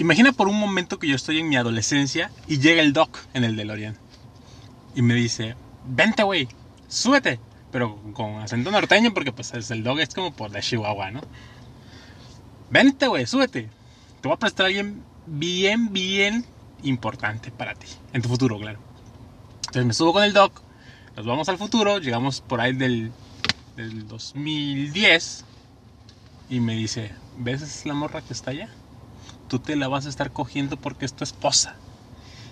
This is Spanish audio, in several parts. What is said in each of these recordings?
Imagina por un momento que yo estoy en mi adolescencia y llega el doc en el DeLorean. Y me dice, vente, güey, súbete. Pero con acento norteño porque pues es el dog es como por la Chihuahua, ¿no? Vente, güey, súbete. Te voy a prestar alguien bien, bien importante para ti. En tu futuro, claro. Entonces me subo con el doc. Nos vamos al futuro. Llegamos por ahí del, del 2010. Y me dice, ¿ves la morra que está allá? Tú te la vas a estar cogiendo porque es tu esposa.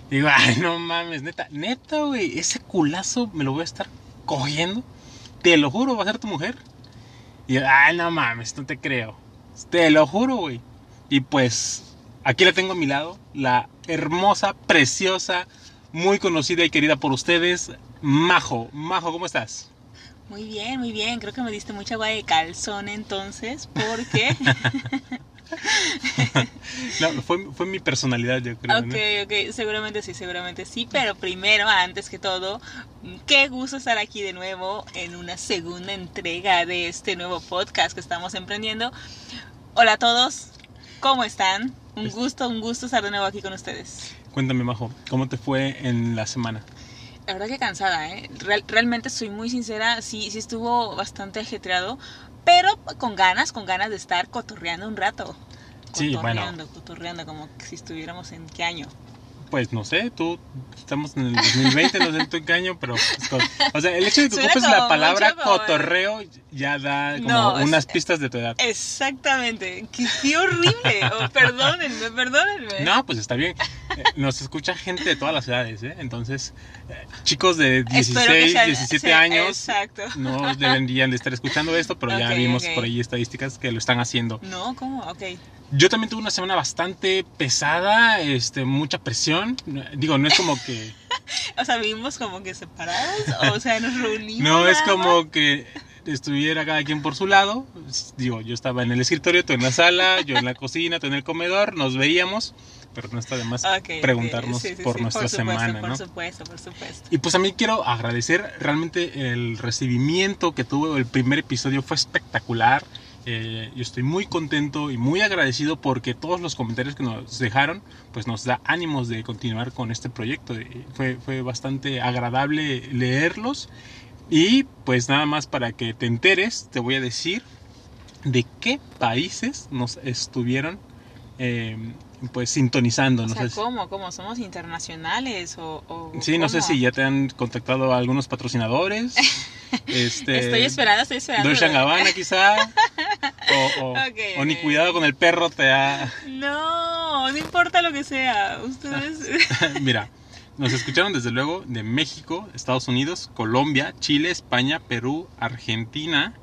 Digo, ay, no mames, neta, neta, güey, ese culazo me lo voy a estar cogiendo. Te lo juro, va a ser tu mujer. Y yo, ay, no mames, no te creo. Te lo juro, güey. Y pues, aquí la tengo a mi lado, la hermosa, preciosa, muy conocida y querida por ustedes, Majo. Majo, ¿cómo estás? Muy bien, muy bien. Creo que me diste mucha agua de calzón entonces, porque... no, fue, fue, mi personalidad, yo creo. Ok, ok, seguramente sí, seguramente sí. Pero primero, antes que todo, qué gusto estar aquí de nuevo en una segunda entrega de este nuevo podcast que estamos emprendiendo. Hola a todos, ¿cómo están? Un gusto, un gusto estar de nuevo aquí con ustedes. Cuéntame, Majo, ¿cómo te fue en la semana? La verdad que cansada, ¿eh? realmente soy muy sincera, sí, sí estuvo bastante ajetreado, pero con ganas, con ganas de estar cotorreando un rato. Sí, cotorreando, cotorreando, como si estuviéramos en qué año pues no sé, tú estamos en el 2020, no sé en qué año, pero o sea, el hecho de que ocupes la palabra cotorreo ya da como unas pistas de tu edad. Exactamente, qué, horrible, oh, perdónenme, perdónenme. No, pues está bien. Eh, nos escucha gente de todas las edades, ¿eh? Entonces, eh, chicos de 16, 17 años no deberían de estar escuchando esto, pero ya vimos por ahí estadísticas que lo están haciendo. No, ¿cómo? Ok. Yo también tuve una semana bastante pesada, este, mucha presión. Digo, no es como que... o sea, vivimos como que separados, o sea, nos reunimos. No, es como que estuviera cada quien por su lado. Digo, yo estaba en el escritorio, tú en la sala, yo en la cocina, tú en el comedor, nos veíamos, pero no está de más preguntarnos por nuestra semana, Por supuesto, por supuesto. Y pues a mí quiero agradecer realmente el recibimiento que tuvo el primer episodio, fue espectacular. Eh, yo estoy muy contento y muy agradecido porque todos los comentarios que nos dejaron pues nos da ánimos de continuar con este proyecto. Fue, fue bastante agradable leerlos y pues nada más para que te enteres te voy a decir de qué países nos estuvieron eh, pues sintonizando. no sé ¿cómo? ¿Cómo? ¿Somos internacionales? O, sí, no sé si ya te han contactado algunos patrocinadores. este, estoy esperando, estoy esperando. Dolce Gabbana quizá. O, o, ni cuidado con el perro te ha... No, no importa lo que sea. Ustedes... Mira, nos escucharon desde luego de México, Estados Unidos, Colombia, Chile, España, Perú, Argentina,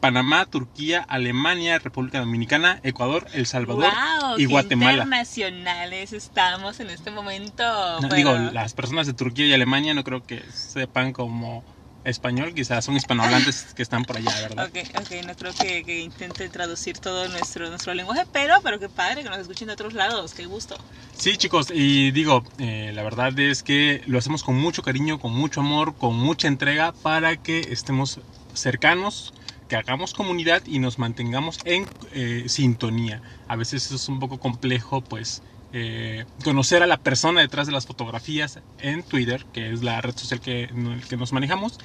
Panamá, Turquía, Alemania, República Dominicana, Ecuador, El Salvador y Guatemala. internacionales estamos en este momento. Digo, las personas de Turquía y Alemania no creo que sepan como español, quizás son hispanohablantes que están por allá, ¿verdad? Ok, ok, no creo que, intente traducir todo nuestro, nuestro lenguaje, pero, pero qué padre que nos escuchen de otros lados, qué gusto. Sí, chicos, y digo, eh, la verdad es que lo hacemos con mucho cariño, con mucho amor, con mucha entrega para que estemos cercanos que hagamos comunidad y nos mantengamos en eh, sintonía. A veces eso es un poco complejo, pues eh, conocer a la persona detrás de las fotografías en Twitter, que es la red social que, que nos manejamos.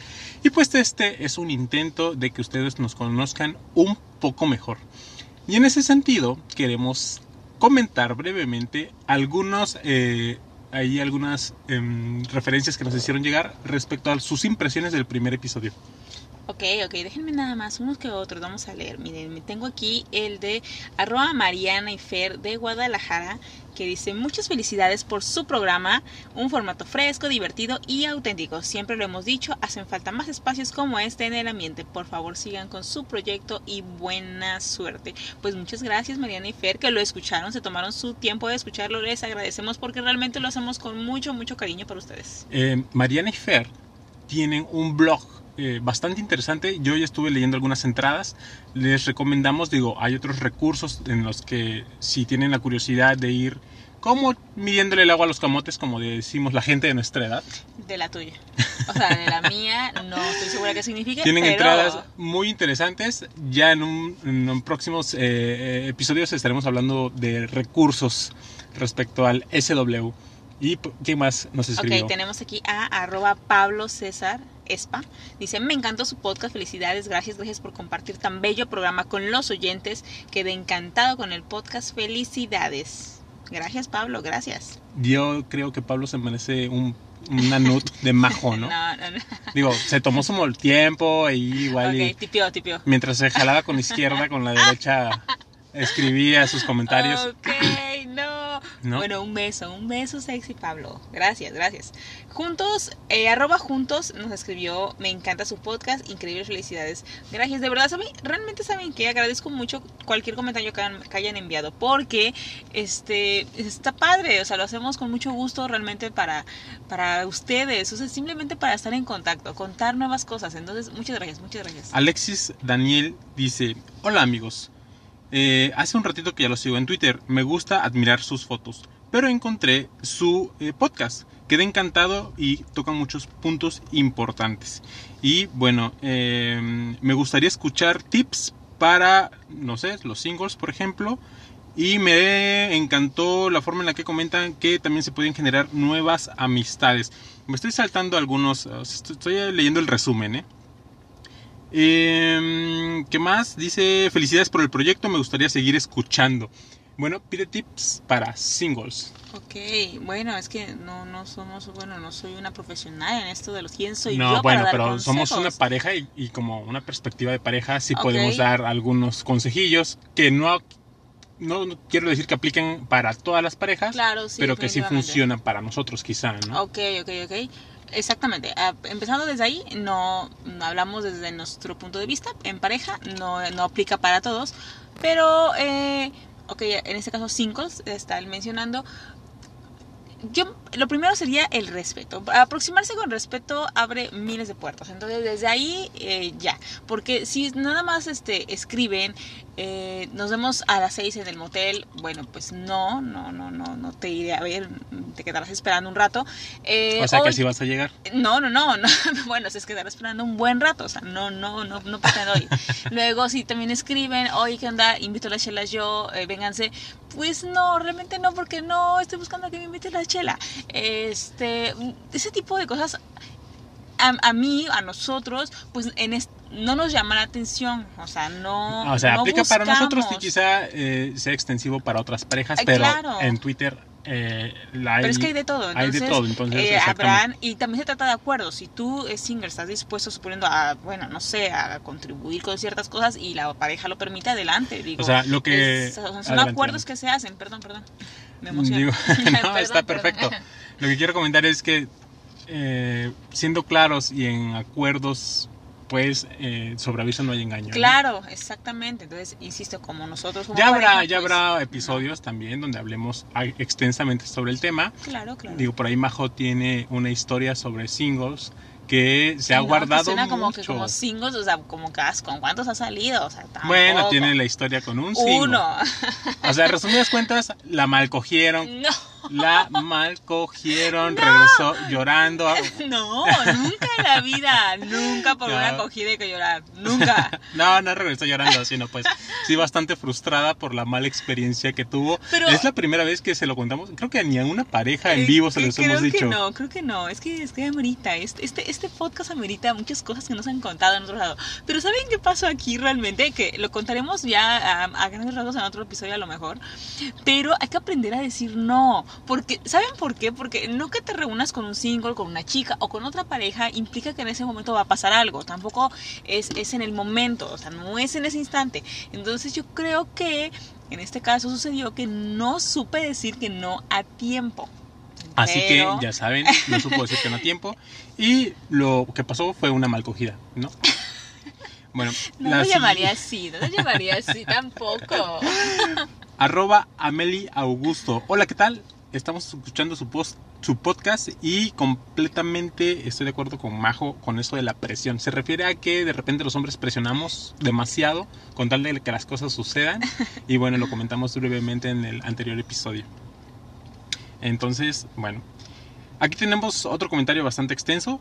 Y pues este es un intento de que ustedes nos conozcan un poco mejor. Y en ese sentido queremos comentar brevemente algunos... Eh, hay algunas em, referencias que nos hicieron llegar respecto a sus impresiones del primer episodio. Ok, ok, déjenme nada más, unos que otros, vamos a leer. Miren, me tengo aquí el de arroba Mariana y Fer de Guadalajara, que dice muchas felicidades por su programa, un formato fresco, divertido y auténtico. Siempre lo hemos dicho, hacen falta más espacios como este en el ambiente. Por favor, sigan con su proyecto y buena suerte. Pues muchas gracias Mariana y Fer que lo escucharon, se tomaron su tiempo de escucharlo. Les agradecemos porque realmente lo hacemos con mucho, mucho cariño para ustedes. Eh, Mariana y Fer tienen un blog eh, bastante interesante. Yo ya estuve leyendo algunas entradas. Les recomendamos, digo, hay otros recursos en los que si tienen la curiosidad de ir como midiéndole el agua a los camotes, como decimos la gente de nuestra edad. De la tuya. O sea, de la mía, no estoy segura qué significa. Tienen pero... entradas muy interesantes. Ya en, un, en próximos eh, episodios estaremos hablando de recursos respecto al SW. ¿Y qué más nos escribió? Ok, tenemos aquí a arroba Pablo César Espa. Dice, me encantó su podcast, felicidades, gracias, gracias por compartir tan bello programa con los oyentes. Quedé encantado con el podcast, felicidades. Gracias Pablo, gracias. Yo creo que Pablo se merece un, una nut de majo, ¿no? No, no, no. Digo, se tomó su mal tiempo y igual y tipió, tipió. mientras se jalaba con la izquierda, con la derecha escribía sus comentarios. no. ¿No? Bueno, un beso, un beso sexy, Pablo. Gracias, gracias. Juntos, eh, arroba juntos nos escribió, me encanta su podcast, increíbles felicidades. Gracias, de verdad, ¿saben? realmente saben que agradezco mucho cualquier comentario que hayan, que hayan enviado, porque este está padre, o sea, lo hacemos con mucho gusto realmente para, para ustedes, o sea, simplemente para estar en contacto, contar nuevas cosas. Entonces, muchas gracias, muchas gracias. Alexis Daniel dice, hola amigos, Eh, hace un ratito que ya lo sigo en Twitter, me gusta admirar sus fotos, pero encontré su eh, podcast, quedé encantado y toca muchos puntos importantes. Y bueno, eh, me gustaría escuchar tips para, no sé, los singles, por ejemplo. Y me encantó la forma en la que comentan que también se pueden generar nuevas amistades. Me estoy saltando algunos, estoy leyendo el resumen, ¿eh? Eh, ¿Qué más? Dice, felicidades por el proyecto, me gustaría seguir escuchando. Bueno, pide tips para singles. Ok, bueno, es que no, no somos, bueno, no soy una profesional en esto de los quién soy no, yo bueno, para dar pero somos una consejos? pareja y, y como una perspectiva de pareja sí Ok. podemos dar algunos consejillos que no, no, no quiero decir que apliquen para todas las parejas, Claro, sí, pero que sí funcionan para nosotros quizá, ¿no? Ok, ok, ok. Exactamente. Ah, empezando desde ahí, no, hablamos desde nuestro punto de vista. En pareja no, no aplica para todos. Pero, eh, ok, en este caso, singles, está él mencionando. Yo, lo primero sería el respeto. Aproximarse con respeto abre miles de puertas. Entonces, desde ahí, eh, ya. Porque si nada más este, escriben, eh, nos vemos a las seis en el motel, bueno, pues no, no, no, no, no te iré a ver, te quedarás esperando un rato. Eh, o sea que o- sí vas a llegar. no, no, no, no. Bueno, se quedará esperando un buen rato. O sea, no, no, no, no pretendo ir. Luego, si también escriben, oye, ¿qué onda? Invito a las chelas yo, eh, vénganse. Pues no, realmente no, porque no estoy buscando que me invite la chela. Este, ese tipo de cosas a, a mí, a nosotros, pues en es- no nos llama la atención. O sea, no. o sea, no aplica para nosotros y quizá eh, sea extensivo para otras parejas, Ay, pero claro. en Twitter eh, la Pero es que hay de todo. hay de Entonces, todo, entonces, eh, habrán, y también se trata de acuerdos. Si tú, eh, single, estás dispuesto, suponiendo, a, bueno, no sé, a contribuir con ciertas cosas y la pareja lo permite, adelante. Digo, O sea, lo que- es- son son adelante, acuerdos adelante. que se hacen. Perdón, perdón. Me emociono. Digo, no, Perdón, está perdón. perfecto. Lo que quiero comentar es que eh, siendo claros y en acuerdos, pues eh, sobre aviso no hay engaño. ¿no? Claro, exactamente. Entonces, insisto, como nosotros como Ya habrá, pareja, ya pues, habrá episodios también donde hablemos extensamente sobre el tema. Claro, claro. Digo, por ahí Majo tiene una historia sobre singles que se ha no, guardado que suena como mucho. que como singles, o sea, como que has- con cuántos ha salido, o sea, bueno, tampoco. tiene la historia con un single. uno. O sea, resumidas cuentas, la mal cogieron, No. La mal cogieron, regresó llorando. No, nunca en la vida, nunca por No. una acogida hay que llorar, nunca. No, no regresó llorando, sino pues sí bastante frustrada por la mala experiencia que tuvo. Pero- es la primera vez que se lo contamos. Creo que ni a una pareja en Eh, vivo se que- los creo hemos que dicho. no, creo que no, es que, es que amerita, este, este, este podcast amerita muchas cosas que no se han contado en otro lado. Pero ¿saben qué pasó aquí realmente? Que lo contaremos ya a, a grandes rasgos en otro episodio a lo mejor. Pero hay que aprender a decir no. Porque, ¿saben por qué? Porque no que te reúnas con un single, con una chica o con otra pareja implica que en ese momento va a pasar algo. Tampoco es, es en el momento, o sea, no es en ese instante. Entonces yo creo que en este caso sucedió que no supe decir que no a tiempo. Así Pero- que ya saben, no supo decir que no a tiempo. Y lo que pasó fue una mal cogida, ¿no? Bueno, No la lo llamaría así, no lo llamaría así tampoco. Arroba Ameli Augusto. Hola, ¿qué tal? Estamos escuchando su, post, su podcast y completamente estoy de acuerdo con Majo con eso de la presión. Se refiere a que de repente los hombres presionamos demasiado con tal de que las cosas sucedan. Y bueno, lo comentamos brevemente en el anterior episodio. Entonces, bueno. Aquí tenemos otro comentario bastante extenso.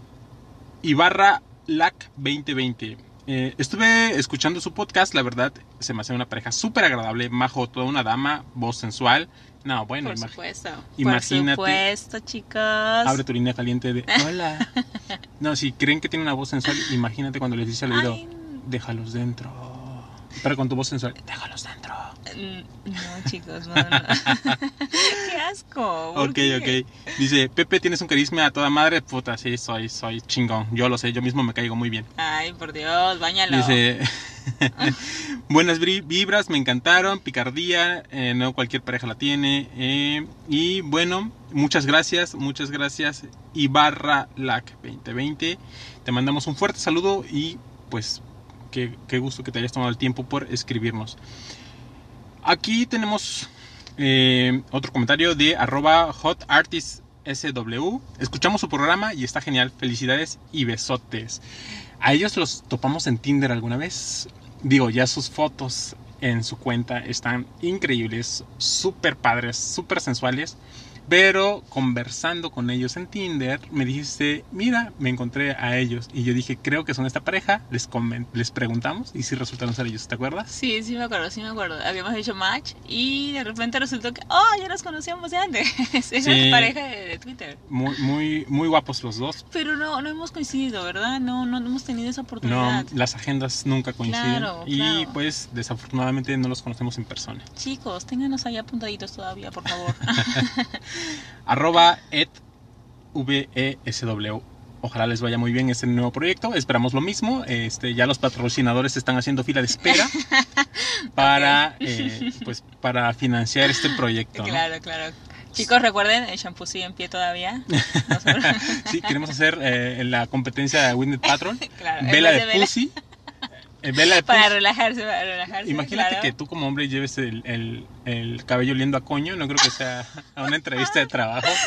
Ibarra LAC 2020. Eh, estuve escuchando su podcast, la verdad, se me hace una pareja súper agradable, majo, toda una dama, voz sensual. No, bueno, Por supuesto. imagínate. Por supuesto, chicos. abre tu línea caliente de hola. No, si creen que tiene una voz sensual, imagínate cuando les dice al oído, Ay, déjalos dentro. Pero con tu voz sensual, déjalos dentro. mm, no, chicos, no, no. Qué asco. ¿por Ok, qué? ok. Dice, Pepe, tienes un carisma a toda madre. Puta, sí, soy, soy chingón. Yo lo sé, yo mismo me caigo muy bien. Ay, por Dios, bañalo. Dice, buenas vibras, me encantaron, picardía, eh, no cualquier pareja la tiene. eh, y bueno, muchas gracias, muchas gracias. Ibarra LAC 2020. Te mandamos un fuerte saludo y pues qué, gusto que te hayas tomado el tiempo por escribirnos. Aquí tenemos eh, otro comentario de arroba hotartistsw. Escuchamos su programa y está genial. Felicidades y besotes. A ellos los topamos en Tinder alguna vez. Digo, ya sus fotos en su cuenta están increíbles, súper padres, súper sensuales. Pero conversando con ellos en Tinder, me dijiste, mira, me encontré a ellos. Y yo dije, creo que son esta pareja. Les, les preguntamos y si resultaron ser ellos, ¿te acuerdas? Sí, sí me acuerdo, sí me acuerdo. Habíamos hecho match y de repente resultó que, oh, ya los conocíamos de antes. Esa Sí. pareja de, de Twitter. Muy, muy, muy guapos los dos. Pero no, no hemos coincidido, ¿verdad? No, no hemos tenido esa No, oportunidad. las agendas nunca coinciden. Claro, y claro. pues desafortunadamente no los conocemos en persona. Chicos, ténganos ahí apuntaditos todavía, por favor. Arroba et VESW. Ojalá les vaya muy bien este nuevo proyecto. Esperamos lo mismo. Este, ya los patrocinadores están haciendo fila de espera para, eh, pues, para financiar este proyecto. ¿no? claro, claro. Chicos, recuerden, el shampoo sigue en pie todavía. Sí, queremos hacer eh, la competencia de. Claro, en Vela de. Pussy. Vela para relajarse, para relajarse. Imagínate claro. que tú como hombre lleves el, el- el cabello oliendo a coño, no creo que sea a una entrevista de trabajo.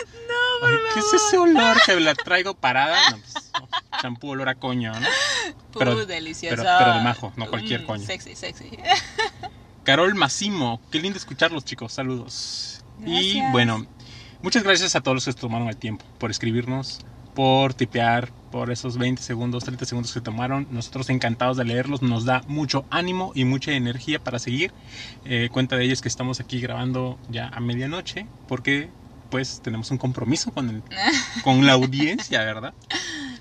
No, ¿Qué es ese olor que la traigo parada? No, pues, no, champú olor a coño, ¿no? Uh, pero- delicioso. pero- pero de majo, no cualquier Mm, coño. Sexy, sexy. Carol Massimo, qué lindo escucharlos chicos, saludos. Y Gracias. bueno, muchas gracias a todos los que se tomaron el tiempo por escribirnos, por tipear, por esos 20 segundos, 30 segundos que tomaron. Nosotros encantados de leerlos, nos da mucho ánimo y mucha energía para seguir. Eh, cuenta de ellos que estamos aquí grabando ya a medianoche porque pues tenemos un compromiso con, el- con la audiencia, ¿verdad?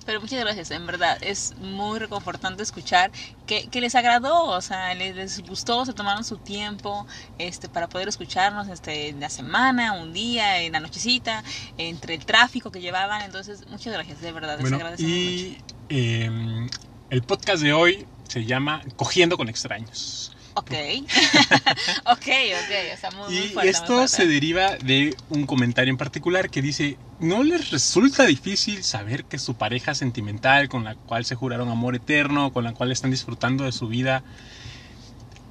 Pero muchas gracias, en verdad. Es muy reconfortante escuchar que, que les agradó, o sea, les, les gustó, se tomaron su tiempo este, para poder escucharnos este, en la semana, un día, en la nochecita, entre el tráfico que llevaban. Entonces, muchas gracias, de verdad. les Bueno, agradecemos mucho. y eh, el podcast de hoy se llama Cogiendo con extraños. Ok. ok, ok. O sea, muy, muy Y fuerte. esto se deriva de un comentario en particular que dice, ¿no les resulta difícil saber que su pareja sentimental con la cual se juraron amor eterno, con la cual están disfrutando de su vida,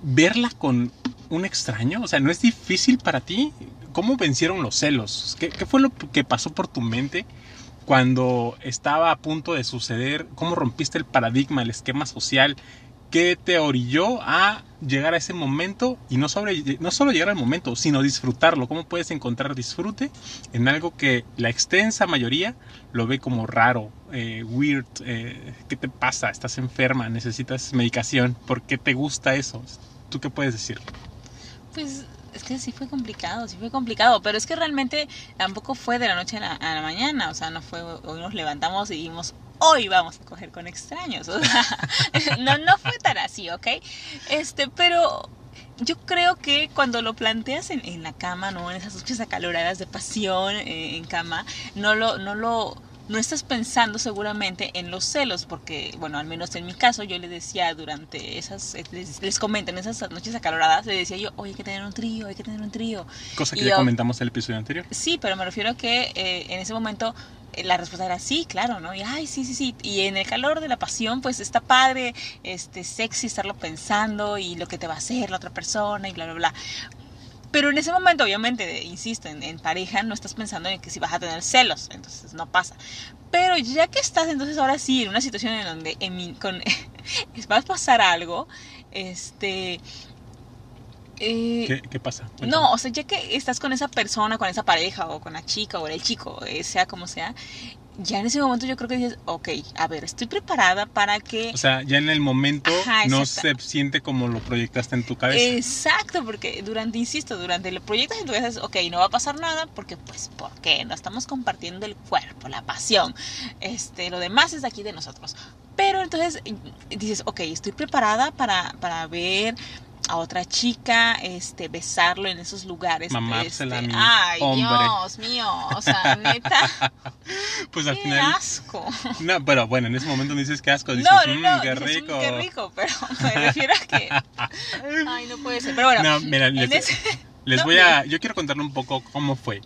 verla con un extraño? O sea, ¿no es difícil para ti? ¿Cómo vencieron los celos? ¿Qué, qué fue lo que pasó por tu mente cuando estaba a punto de suceder? ¿Cómo rompiste el paradigma, el esquema social? ¿Qué te orilló a llegar a ese momento y no, sobre, no solo llegar al momento, sino disfrutarlo? ¿Cómo puedes encontrar disfrute en algo que la extensa mayoría lo ve como raro, eh, weird? eh, ¿Qué te pasa? ¿Estás enferma? ¿Necesitas medicación? ¿Por qué te gusta eso? ¿Tú qué puedes decir? Pues es que sí fue complicado, sí fue complicado, pero es que realmente tampoco fue de la noche a la, a la mañana, o sea, no fue, hoy nos levantamos y dijimos, hoy vamos a coger con extraños, o sea, no, no fue tan así, ¿ok? Este, pero yo creo que cuando lo planteas en, en la cama, ¿no? En esas noches acaloradas de pasión eh, en cama, no lo, no lo, no estás pensando seguramente en los celos, porque, bueno, al menos en mi caso, yo le decía durante esas, les, les comento, en esas noches acaloradas, le decía yo, oye, hay que tener un trío, hay que tener un trío. Cosa que Y ya yo- comentamos en el episodio anterior. Sí, pero me refiero a que eh, en ese momento eh, la respuesta era sí, claro, ¿no? Y ay, sí, sí, sí. Y en el calor de la pasión, pues está padre, este, sexy estarlo pensando y lo que te va a hacer la otra persona y bla, bla, bla. Pero en ese momento, obviamente, insisto, en, en pareja no estás pensando en que si vas a tener celos, entonces no pasa. Pero ya que estás, entonces ahora sí, en una situación en donde en mi- con, va a pasar algo, este, Eh, ¿Qué, qué pasa? Cuéntame. No, o sea, ya que estás con esa persona, con esa pareja o con la chica o el chico, eh, sea como sea, ya en ese momento yo creo que dices, ok, a ver, estoy preparada para que... O sea, ya en el momento Ajá, no se siente como lo proyectaste en tu cabeza. Exacto, porque durante, insisto, durante el proyecto en tu cabeza ok, no va a pasar nada, porque pues, ¿por qué? No estamos compartiendo el cuerpo, la pasión, este, lo demás es de aquí de nosotros. Pero entonces dices, ok, estoy preparada para, para ver a otra chica, este, besarlo en esos lugares. Mamársela este, a mi Ay, hombre. Dios mío, o sea, neta, pues al qué final. asco. No, pero bueno, en ese momento no dices que asco, dices, No, no, "Mm, no, qué dices, "Mm, rico. qué rico, pero me refiero a que, ay, no puede ser. Pero bueno, No, mira, les, ese- les no, voy a. Yo quiero contarle un poco cómo fue.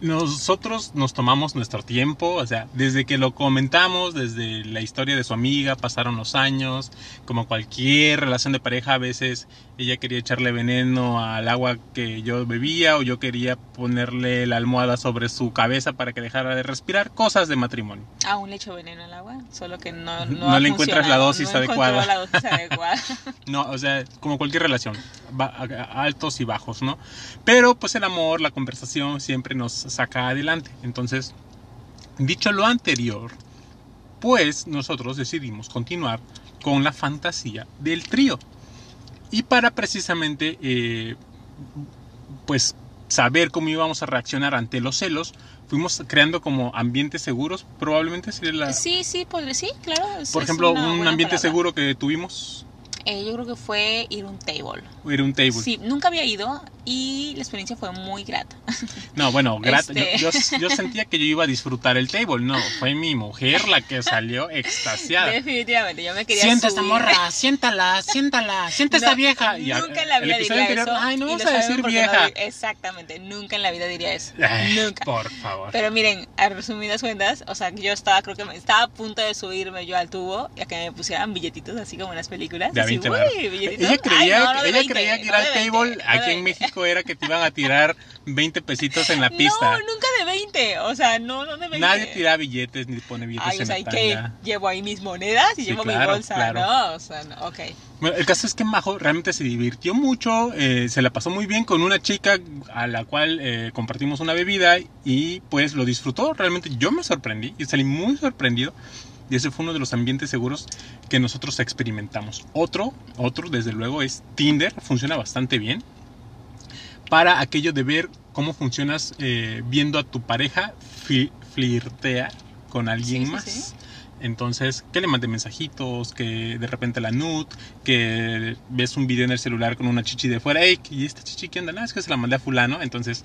Nosotros nos tomamos nuestro tiempo, o sea, desde que lo comentamos, desde la historia de su amiga, pasaron los años, como cualquier relación de pareja, a veces ella quería echarle veneno al agua que yo bebía o yo quería ponerle la almohada sobre su cabeza para que dejara de respirar, cosas de matrimonio. Aún le echo veneno al agua, solo que no, no, le encuentras la dosis no adecuada. la dosis adecuada. No, o sea, como cualquier relación, altos y bajos, ¿no? Pero pues el amor, la conversación siempre nos saca adelante. Entonces, dicho lo anterior, pues nosotros decidimos continuar con la fantasía del trío. Y para precisamente, eh, pues saber cómo íbamos a reaccionar ante los celos, fuimos creando como ambientes seguros, probablemente sería la... Sí, sí, podría, sí, claro. Por ejemplo, un ambiente palabra. seguro que tuvimos, Eh, yo creo que fue ir a un table. era un table. Sí, nunca había ido y la experiencia fue muy grata. No, bueno, grata. Este. Yo, yo- yo sentía que yo iba a disfrutar el table. No, fue mi mujer la que salió extasiada. Definitivamente, yo me quería Sienta esta subir. morra, siéntala, siéntala, sienta esta No, vieja. Y nunca en la vida diría anterior, eso. Ay, no vamos a decir no vieja. di- exactamente, nunca en la vida diría eso. Ay, nunca. Por favor. Pero miren, a resumidas cuentas, o sea, yo estaba, creo que me, estaba a punto de subirme yo al tubo y a que me pusieran billetitos así como en las películas. De a 20 "Uy, varos. billetitos". Ella creía, Ay, no, ella 20, creía que ir no al de 20, table aquí en 20. México era que te iban a tirar 20 pesitos en la pista. No, nunca de 20, o sea, no, no de 20. Nadie tira billetes ni pone billetes Ay, o en sea, la tanga. Llevo ahí mis monedas y Sí, llevo claro, mi bolsa, claro. ¿no? O sea, no, ok. Bueno, el caso es que Majo realmente se divirtió mucho, eh, se la pasó muy bien con una chica a la cual eh, compartimos una bebida y pues lo disfrutó. Realmente yo me sorprendí y salí muy sorprendido. Y ese fue uno de los ambientes seguros que nosotros experimentamos. Otro, otro desde luego es Tinder, funciona bastante bien. Para aquello de ver cómo funcionas eh, viendo a tu pareja flirtear con alguien Sí, más. sí. Entonces, que le mande mensajitos, que de repente la nud, que ves un video en el celular con una chichi de fuera, hey, ¿y esta chichi qué onda? No, es que se la mandé a fulano. Entonces,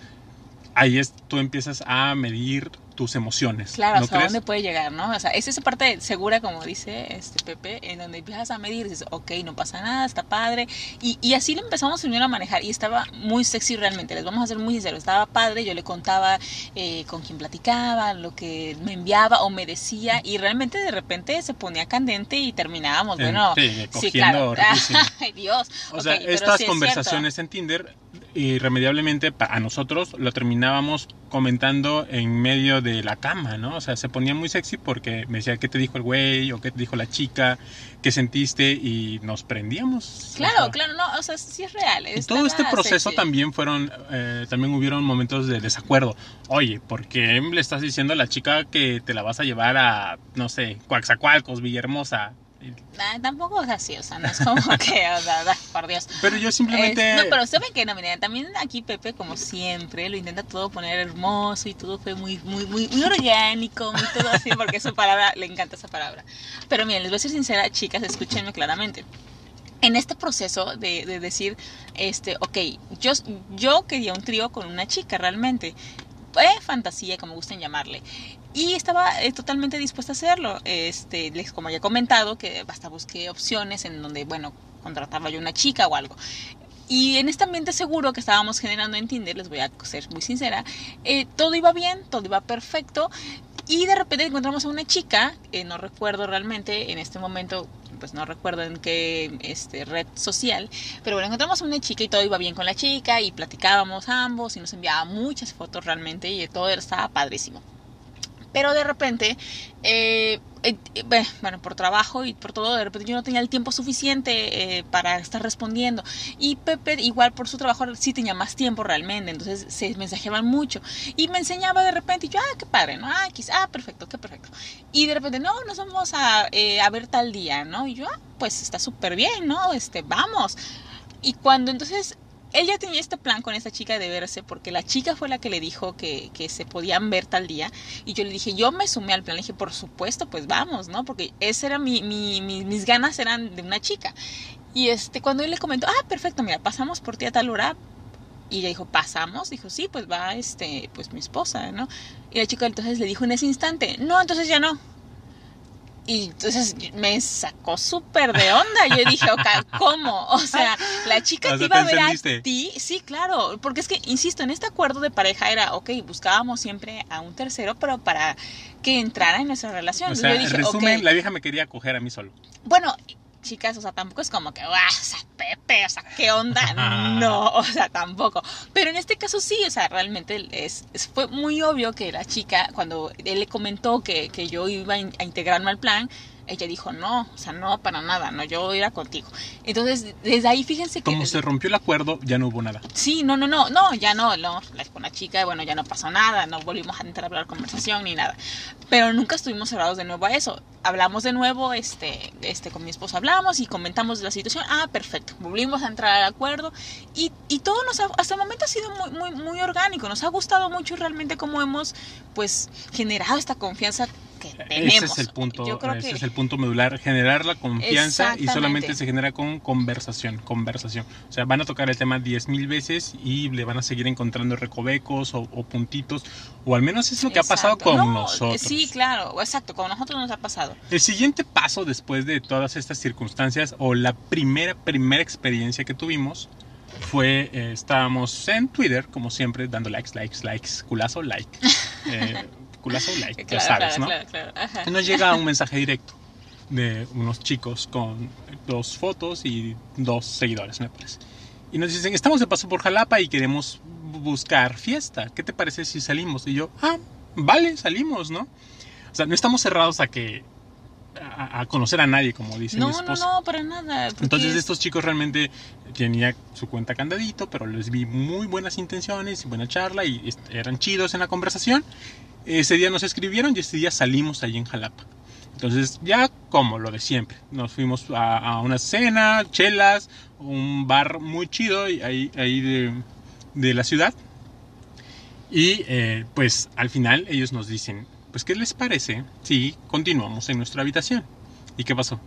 ahí es, tú empiezas a medir tus emociones. Claro, ¿no hasta crees? dónde puede llegar, ¿no? O sea, es esa parte segura, como dice este Pepe, en donde empiezas a medir, dices, ok, no pasa nada, está padre. Y, y así lo empezamos primero a manejar y estaba muy sexy realmente, les vamos a ser muy sinceros, estaba padre, yo le contaba eh, con quién platicaba, lo que me enviaba o me decía y realmente de repente se ponía candente y terminábamos, bueno, sí, sí, claro. Ay, Dios. O sea, estas sí es conversaciones en Tinder, irremediablemente a nosotros lo terminábamos comentando en medio de la cama, ¿no? O sea, se ponía muy sexy porque me decía qué te dijo el güey o qué te dijo la chica, qué sentiste y nos prendíamos. O Claro, sea, claro, no, o sea, sí es real. Y todo este proceso sexy. también fueron, eh, también hubieron momentos de desacuerdo. Oye, ¿por qué le estás diciendo a la chica que te la vas a llevar a, no sé, Coaxacualcos, Villahermosa? Nah, tampoco es así, o sea, no es como que, o sea, da, por Dios. Pero yo simplemente... Es- no, pero saben que no, miren, también aquí Pepe, como siempre, lo intenta todo poner hermoso y todo fue muy, muy, muy, muy orgánico, muy todo así, porque esa palabra, le encanta esa palabra. Pero miren, les voy a ser sincera, chicas, escúchenme claramente. En este proceso de, de decir, este, ok, yo, yo quería un trío con una chica realmente. Eh, fantasía, como gusten llamarle. Y estaba eh, totalmente dispuesta a hacerlo. Este, les, como ya he comentado, que hasta busqué opciones en donde, bueno, contrataba yo una chica o algo. Y en este ambiente seguro que estábamos generando en Tinder, les voy a ser muy sincera, eh, todo iba bien, todo iba perfecto. Y de repente encontramos a una chica, eh, no recuerdo realmente en este momento, pues no recuerdo en qué este, red social, pero bueno, encontramos a una chica y todo iba bien con la chica y platicábamos ambos y nos enviaba muchas fotos realmente y todo estaba padrísimo. Pero de repente, eh, eh, eh, bueno, por trabajo y por todo, de repente yo no tenía el tiempo suficiente eh, para estar respondiendo. Y Pepe, igual por su trabajo, sí tenía más tiempo realmente, entonces se mensajeaban mucho. Y me enseñaba de repente, y yo, ah, qué padre, ¿no? Ah, ah, perfecto, qué perfecto. Y de repente, no, nos vamos a, a ver tal día, ¿no? Y yo, ah, pues está súper bien, ¿no? Este, vamos. Y cuando entonces ella tenía este plan con esa chica de verse porque la chica fue la que le dijo que, que, se podían ver tal día y yo le dije, yo me sumé al plan, le dije, por supuesto, pues vamos, ¿no? Porque ese era mi, mi, mis ganas eran de una chica. Y este, cuando él le comentó, ah, perfecto, mira, pasamos por ti a tal hora, y ella dijo, ¿pasamos? Dijo, sí, pues va, este, pues mi esposa, ¿no? Y la chica entonces le dijo en ese instante, no, entonces ya no. Y entonces me sacó súper de onda. Yo dije, ok, ¿cómo? O sea, la chica te iba a ver a ti. Sí, claro. Porque es que, insisto, en este acuerdo de pareja era, ok, buscábamos siempre a un tercero, pero para que entrara en nuestra relación. O sea, dije, resumen, la vieja me quería coger a mí solo. Bueno, chicas, o sea, tampoco es como que, ¡ah! O sea, Pepe, o sea, ¿qué onda? No, o sea, tampoco. Pero en este caso sí, o sea, realmente es, fue muy obvio que la chica, cuando él le comentó que, que yo iba a integrarme al plan, ella dijo, no, o sea, no, para nada, no, yo era contigo. Entonces, desde ahí fíjense que... Como se rompió el acuerdo, ya no hubo nada. Sí, no, no, no, no, ya no, no, con la chica, bueno, ya no pasó nada, no volvimos a entrar a hablar conversación ni nada. Pero nunca estuvimos cerrados de nuevo a eso. Hablamos de nuevo, este, este, con mi esposo hablamos y comentamos la situación. Ah, perfecto, volvimos a entrar al acuerdo y, y todo nos ha, hasta el momento ha sido muy, muy, muy orgánico. Nos ha gustado mucho realmente cómo hemos, pues, generado esta confianza ese es el punto, ese es el punto medular, generar la confianza y solamente se genera con conversación, conversación. O sea, van a tocar el tema diez mil veces y le van a seguir encontrando recovecos o, puntitos, o al menos es lo que ha pasado con nosotros. Sí, claro, exacto, con nosotros nos ha pasado. El siguiente paso después de todas estas circunstancias o la primera, primera experiencia que tuvimos fue, eh, estábamos en Twitter, como siempre, dando likes, likes, likes, culazo, like. Eh, like, ya sabes, ¿no? Y nos llega un mensaje directo de unos chicos con dos fotos y dos seguidores, me parece. Y nos dicen, estamos de paso por Jalapa y queremos buscar fiesta. ¿Qué te parece si salimos? Y yo, ah, vale, salimos, ¿no? O sea, no estamos cerrados a que a, conocer a nadie, como dice no, mi esposa. No, no, para nada. Entonces estos chicos realmente tenía su cuenta candadito, pero les vi muy buenas intenciones y buena charla y eran chidos en la conversación. Ese día nos escribieron y ese día salimos allí en Jalapa. Entonces, ya como lo de siempre, nos fuimos a, una cena, chelas, un bar muy chido ahí, ahí de, de la ciudad. Y eh, pues al final ellos nos dicen, pues ¿qué les parece si continuamos en nuestra habitación? ¿Y qué pasó?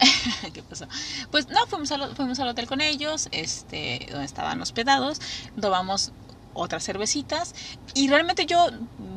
¿Qué pasó? Pues no, fuimos al, fuimos al hotel con ellos, este, donde estaban hospedados, tomamos otras cervecitas y realmente yo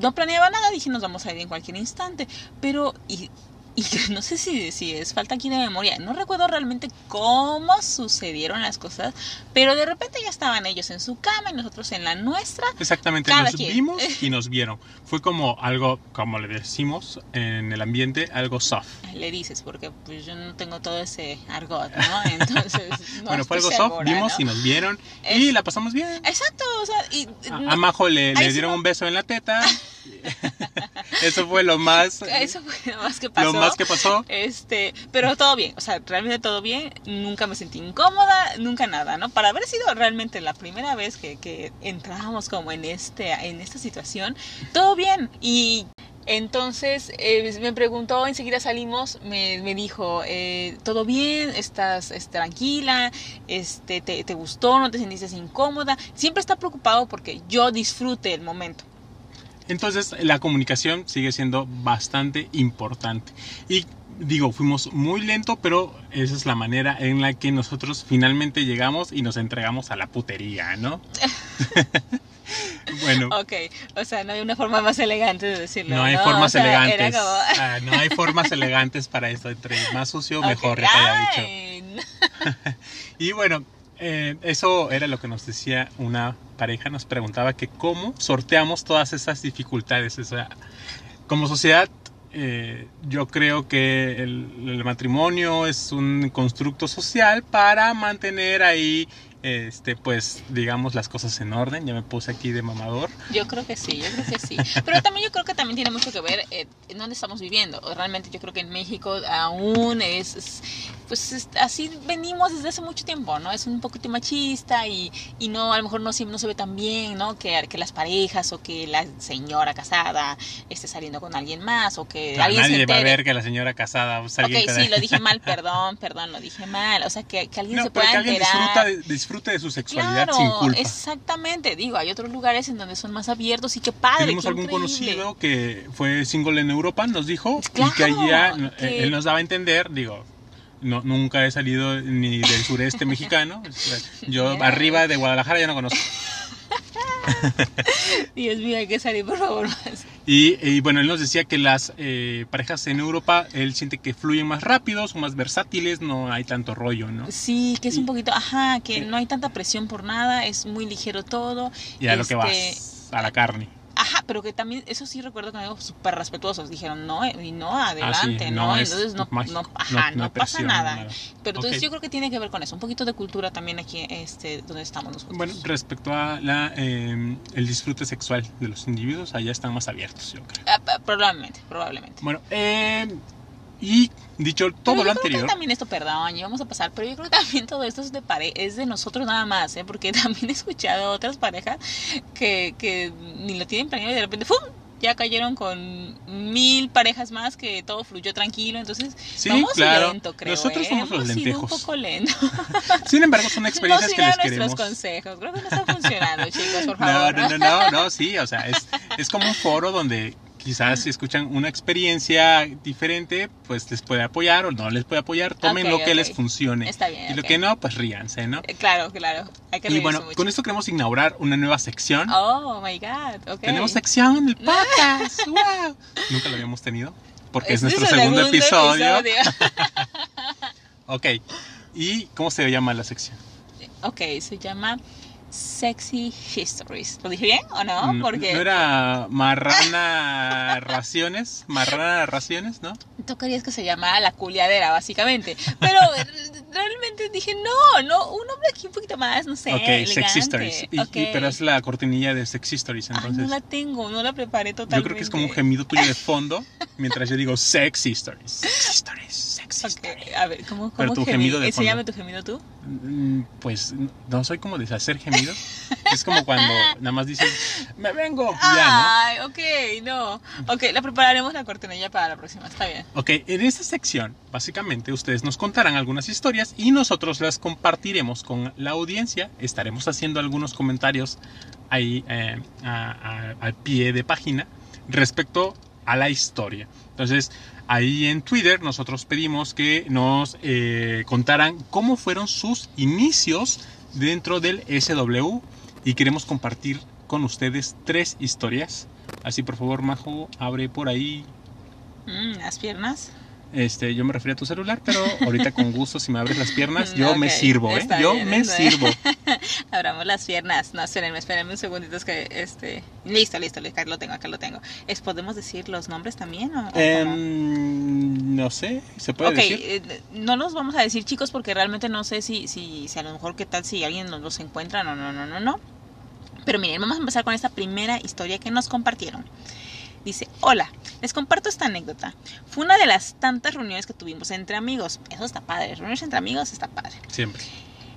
no planeaba nada, dije nos vamos a ir en cualquier instante, pero y y no sé si, si es falta aquí de memoria, no recuerdo realmente cómo sucedieron las cosas, pero de repente ya estaban ellos en su cama y nosotros en la nuestra. Exactamente, nos vimos y nos vieron. Fue como algo, como le decimos en el ambiente, algo soft. Le dices, porque pues yo no tengo todo ese argot, ¿no? Entonces, bueno, fue algo soft, vimos y nos vieron y la pasamos bien. Exacto, o sea, y, a, Majo le, le dieron un beso en la teta. Eso fue lo más. Eso fue lo más que pasó. Lo más que pasó. Este, pero todo bien, o sea, realmente todo bien. Nunca me sentí incómoda, nunca nada, ¿no? Para haber sido realmente la primera vez que, que entrábamos como en este, en esta situación, todo bien. Y entonces eh, me preguntó, enseguida salimos, me, me dijo, eh, ¿todo bien? ¿Estás, tranquila? Este, te, ¿Te gustó? ¿No te sentiste incómoda? Siempre está preocupado porque yo disfrute el momento. Entonces la comunicación sigue siendo bastante importante. Y digo, fuimos muy lento, pero esa es la manera en la que nosotros finalmente llegamos y nos entregamos a la putería, ¿no? bueno. Ok, o sea, no hay una forma más elegante de decirlo. No hay formas elegantes. Ah, no hay formas elegantes para esto. Entre más sucio, mejor, te haya dicho. y bueno, eh, eso era lo que nos decía una pareja, nos preguntaba que cómo sorteamos todas esas dificultades. O sea, como sociedad, eh, yo creo que el, matrimonio es un constructo social para mantener ahí este, pues, digamos las cosas en orden. Ya me puse aquí de mamador. Yo creo que sí, yo creo que sí. Pero también yo creo que también tiene mucho que ver eh, en dónde estamos viviendo. Realmente yo creo que en México aún es, es- pues es- así venimos desde hace mucho tiempo, ¿no? Es un poquito machista y, y no, a lo mejor no, no se ve tan bien, ¿no? Que, que las parejas o que la señora casada esté saliendo con alguien más o que Claro, alguien se nadie va a ver que la señora casada pues, Ok, alguien te sí, lo dije mal, perdón, perdón, lo dije mal. O sea, que, que alguien No, se pueda que alguien enterar. disfruta de, disfrute de su sexualidad Claro, sin culpa. exactamente. Digo, hay otros lugares en donde son más abiertos y qué padre. Tenemos qué algún increíble. conocido que fue single en Europa, nos dijo, y que allá eh, que- él nos daba a entender, digo, no, nunca he salido ni del sureste mexicano, yo arriba de Guadalajara ya no conozco. Dios mío, hay que salir, por favor. más. Y, y bueno, él nos decía que las eh, parejas en Europa, él siente que fluyen más rápido, son más versátiles, no hay tanto rollo, ¿no? Sí, que es un poquito, ajá, que Eh. no hay tanta presión por nada, es muy ligero todo. Y a lo que Este, vas, a la carne. Ajá, pero que también, eso sí recuerdo que dijo súper respetuosos. Dijeron, no, eh, y no, adelante, Ah, sí, no, no es entonces no, no, ajá, no- no, pasa nada. nada. Pero entonces Ok. yo creo que tiene que ver con eso, un poquito de cultura también aquí, este, donde estamos nosotros. Bueno, respecto a la, eh, el disfrute sexual de los individuos, allá están más abiertos, yo creo. Ah, probablemente, probablemente. Bueno, eh, y dicho todo Pero lo yo creo que anterior, también esto, perdón, ya vamos a pasar, pero yo creo que también todo esto es de pare es de nosotros nada más, ¿eh? porque también he escuchado otras parejas que, que ni lo tienen planeado y de repente ¡fum! ya cayeron con mil parejas más que todo fluyó tranquilo, entonces Sí, vamos lento, creo. Nosotros ¿eh? somos los Hemos sido lentejos. un poco lento. sin embargo, son No experiencias que sigan les nuestros queremos. consejos, creo que no están funcionando, chicos, por No, no, no, no, no, sí, o sea, es, es como un foro donde quizás si escuchan una experiencia diferente, pues les puede apoyar o no les puede apoyar, tomen lo que les funcione. Está bien, Y lo que no, pues ríanse, ¿no? Eh, Claro, claro, hay que Y bueno, mucho. con esto queremos inaugurar una nueva sección. Oh, my God. Tenemos sección en el podcast. ¡Wow! Nunca lo habíamos tenido. Porque es, Este nuestro segundo, episodio. episodio. Ok. ¿Y cómo se llama la sección? Ok, se llama Sexy Histories. ¿Lo dije bien o no? Porque ¿No era marrana raciones? Marrana raciones, ¿no? tú querías que se llamara La Culiadera, básicamente. Pero realmente dije, no, no, un nombre aquí un poquito más, no sé, ok, elegante. Sex Stories. Y, y- Ok. pero es la cortinilla de Sex Stories, entonces. no la tengo, no la preparé totalmente. yo creo que es como un gemido tuyo de fondo mientras yo digo Sex Stories. Sex Stories, Stories. a ver, ¿cómo, Pero cómo tu gemido de Enséñame fondo. tu gemido tú. Mm, Pues no soy como de hacer gemidos. Es como cuando nada más dices, me vengo. Ya, ¿no? Ay, ok, no. Ok, la prepararemos la cortinilla para la próxima, está bien. Ok, en esta sección, básicamente ustedes nos contarán algunas historias y nosotros las compartiremos con la audiencia. Estaremos haciendo algunos comentarios ahí eh, al pie de página respecto a la historia. Entonces, ahí en Twitter nosotros pedimos que nos eh, contaran cómo fueron sus inicios dentro del SW y queremos compartir con ustedes tres historias. Así, por favor, Majo, abre por ahí Mm, las piernas. este, yo me refería a tu celular, pero ahorita con gusto, si me abres las piernas, yo me Ok, sirvo, ¿eh? Yo bien, me sirvo. Abramos las piernas. No, espérenme, espérenme un segundito. Es que, este. Listo, listo, listo, acá lo tengo, acá lo tengo. ¿Es, ¿Podemos decir los nombres también? O, o cómo? Em, no sé, ¿se puede decir? eh, no los vamos a decir chicos porque realmente no sé si, si, si a lo mejor qué tal si alguien nos los encuentra, no, no, no, no, no. Pero miren, vamos a empezar con esta primera historia que nos compartieron. Dice, hola, les comparto esta anécdota. Fue una de las tantas reuniones que tuvimos entre amigos. Eso está padre, reuniones entre amigos está padre. Siempre.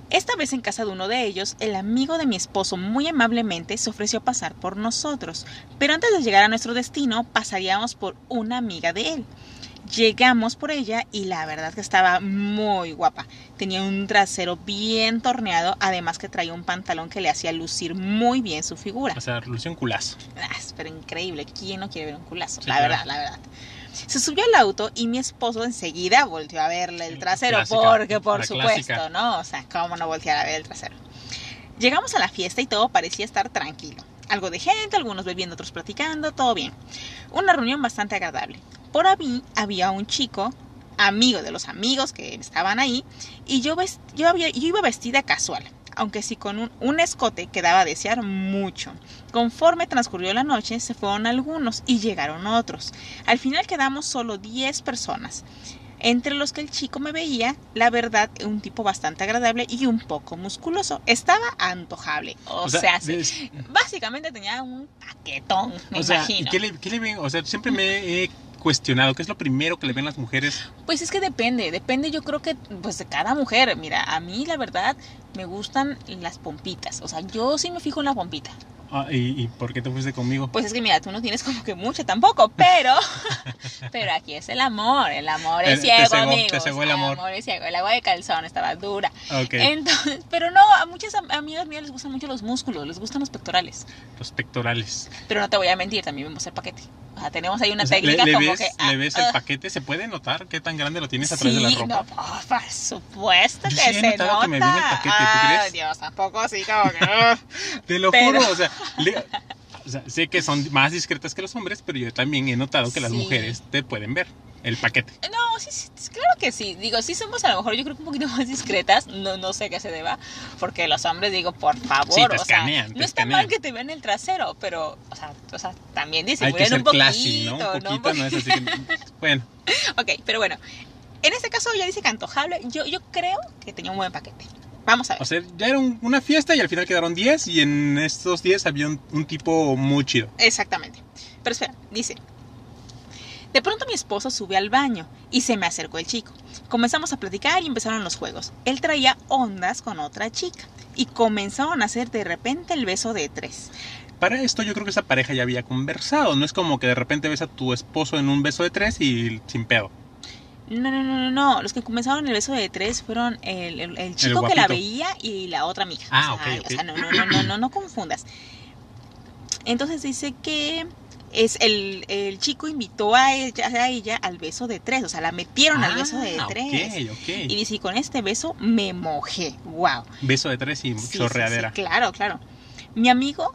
Esta vez en casa de uno de ellos, el amigo de mi esposo muy amablemente se ofreció a pasar por nosotros, pero antes de llegar a nuestro destino pasaríamos por una amiga de él. Llegamos por ella y la verdad que estaba muy guapa. Tenía un trasero bien torneado, además que traía un pantalón que le hacía lucir muy bien su figura. O sea, lució un culazo. Ah, pero increíble, ¿quién no quiere ver un culazo? Sí, la claro. verdad, la verdad. Se subió al auto y mi esposo enseguida volteó a verle el trasero, Clásica, porque por supuesto, clásica. ¿no? O sea, ¿cómo no voltear a ver el trasero? Llegamos a la fiesta y todo parecía estar tranquilo. Algo de gente, algunos bebiendo, otros platicando, todo bien. Una reunión bastante agradable. Por ahí había un chico, amigo de los amigos que estaban ahí, y yo, yo, había, yo iba vestida casual, aunque sí con un, un escote que daba a desear mucho. Conforme transcurrió la noche, se fueron algunos y llegaron otros. Al final quedamos solo 10 personas. entre los que el chico me veía, la verdad, un tipo bastante agradable y un poco musculoso. Estaba antojable. O, sea, es- básicamente tenía un paquetón, me o sea, ¿y imagino. qué le, qué le ven? O sea, siempre me he cuestionado, ¿qué es lo primero que le ven las mujeres? Pues es que depende, depende yo creo que pues de cada mujer. Mira, a mí la verdad me gustan las pompitas. O sea, yo sí me fijo en la pompita. Ah, ¿y, y por qué te fuiste conmigo? Pues es que mira, tú no tienes como que mucha tampoco, pero pero aquí es el amor, el amor es Te- te ciego, cegó- te amigos. cegó el amor. es ciego, el agua de calzón estaba dura. Ok, Entonces, pero no, a muchas am- amigas mías les gustan mucho los músculos, les gustan los pectorales. los pectorales. Pero no te voy a mentir, también vemos el paquete. O sea, tenemos ahí una O sea, técnica le, le como ves, que ah, le ves el ah, paquete? ¿Se puede notar qué tan grande lo tienes a través de la Sí, ropa? no, por, por supuesto Yo que sí he se nota. que me viene el paquete, ¿tú crees? Dios, tampoco así como que. ah. Te lo Pero- juro, o sea, le- o sea, sé que son más discretas que los hombres, pero yo también he notado que las Sí. mujeres te pueden ver el paquete. No, sí, sí, claro que sí. Digo, sí somos a lo mejor yo creo que un poquito más discretas. No, no sé a qué se deba. Porque los hombres, digo, por favor. Sí, te o sea, escanean, te no está escanean. mal que te vean el trasero, pero, o sea, o sea también que ser un poquito. classy, ¿no? Un poquito, no es así que... Bueno, Ok, pero bueno. En este caso ya dice que antojable. Yo, yo creo que tenía un buen paquete. Vamos a ver. o sea, ya era un- una fiesta y al final quedaron 10 y en estos 10 había un, un tipo muy chido. Exactamente. Pero espera, dice. De pronto mi esposo sube al baño y se me acercó el chico. Comenzamos a platicar y empezaron los juegos. Él traía ondas con otra chica y comenzaron a hacer de repente el beso de tres. Para esto yo creo que esa pareja ya había conversado, no es como que de repente ves a tu esposo en un beso de tres y sin pedo. No, no, no, no, no. Los que comenzaron el beso de tres fueron el, el- el chico que la veía y la otra amiga. Ah, o sea. O sea, no, no, no, no, no, no confundas. Entonces dice que es el, el chico invitó a ella, a ella al beso de tres, o sea, la metieron al beso de Ah, tres. Y dice, y con este beso me mojé. Wow. Beso de tres y Sí, sí, chorreadera. sí, claro, claro. Mi amigo,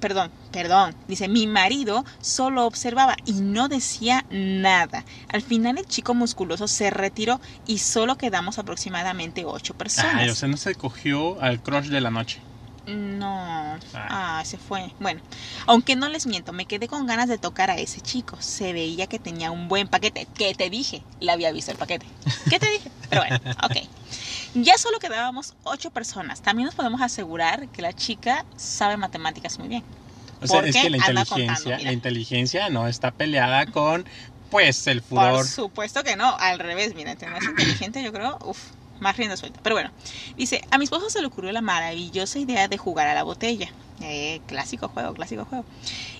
perdón, perdón, dice, mi marido solo observaba y no decía nada. Al final el chico musculoso se retiró y solo quedamos aproximadamente ocho personas. Ay, o sea, no se cogió al crush de la noche. No, ah, se fue. Bueno, aunque no les miento, me quedé con ganas de tocar a ese chico. Se veía que tenía un buen paquete. ¿Qué te dije? Le había visto el paquete. ¿Qué te dije? Pero bueno, ok. Ya solo quedábamos ocho personas. También nos podemos asegurar que la chica sabe matemáticas muy bien. O sea, ¿Por es que la inteligencia, contando, la inteligencia no está peleada con, pues, el Por furor. supuesto que no, al revés, mira, más inteligente yo creo, uff, más rienda suelta. Pero bueno, dice, a mi esposo se le ocurrió la maravillosa idea de jugar a la botella. Eh, clásico juego, clásico juego.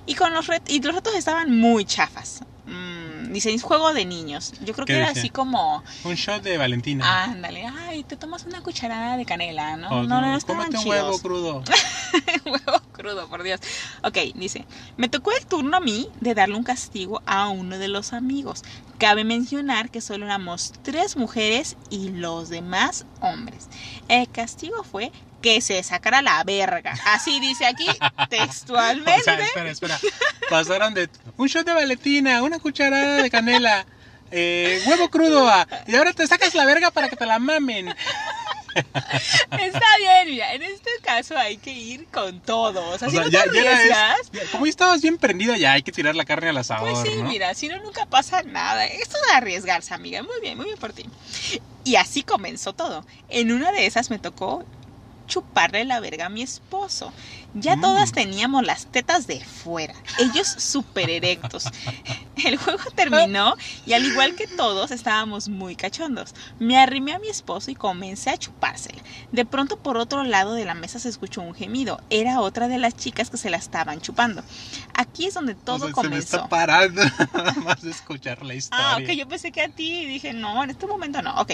Y con los retos, y los retos estaban muy chafas. Mm, dice, es juego de niños. Yo creo ¿Qué que era decía? así como, Un shot de Valentina. ándale, ay, te tomas una cucharada de canela, ¿no? O no, no, no estaban un chidos. huevo crudo. huevo crudo, por Dios. Ok, dice, me tocó el turno a mí de darle un castigo a uno de los amigos. Cabe mencionar que solo éramos tres mujeres y los demás hombres. El castigo fue que se sacara la verga. Así dice aquí textualmente. O sea, espera, espera. Pasaron de un shot de Valentina, una cucharada de canela, eh, huevo crudo, ah, y ahora te sacas la verga para que te la mamen. Está bien, mira, en este caso hay que ir con todo. O sea, O si sea, no te ya es- como estabas bien prendida, ya hay que tirar la carne al asador, Pues sí, ¿no? mira, si no, nunca pasa nada. Esto es arriesgarse, amiga. Muy bien, muy bien por ti. Y así comenzó todo. En una de esas me tocó chuparle la verga a mi esposo. Ya Mm. todas teníamos las tetas de fuera, ellos súper erectos. El juego terminó y al igual que todos estábamos muy cachondos. Me arrimé a mi esposo y comencé a chupársela. De pronto por otro lado de la mesa se escuchó un gemido. Era otra de las chicas que se la estaban chupando. Aquí es donde O todo sea, se me comenzó. está parando nada más de escuchar la historia. Ah, ok, yo pensé que a ti y dije, no, en este momento no, ok.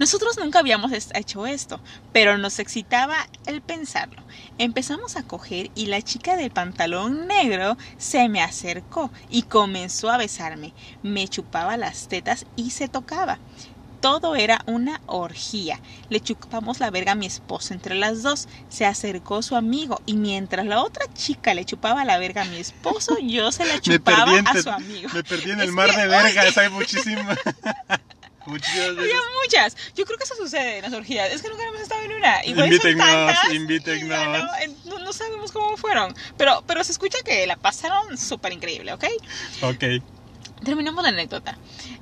Nosotros nunca habíamos hecho esto, pero nos excitaba el pensarlo. Empezamos a coger y la chica del pantalón negro se me acercó y comenzó a besarme. Me chupaba las tetas y se tocaba. Todo era una orgía. Le chupamos la verga a mi esposo entre las dos. Se acercó su amigo y mientras la otra chica le chupaba la verga a mi esposo, yo se la chupaba a su amigo. me perdí en el Es mar que- de vergas, hay muchísimas. muchísimas veces. Había muchas. Yo creo que eso sucede en las orgías. Es que nunca hemos estado en una. Igual Invítennos, tantas, invítennos. no, no sabemos cómo fueron. Pero, pero se escucha que la pasaron súper increíble, ¿ok? Ok. Terminamos la anécdota.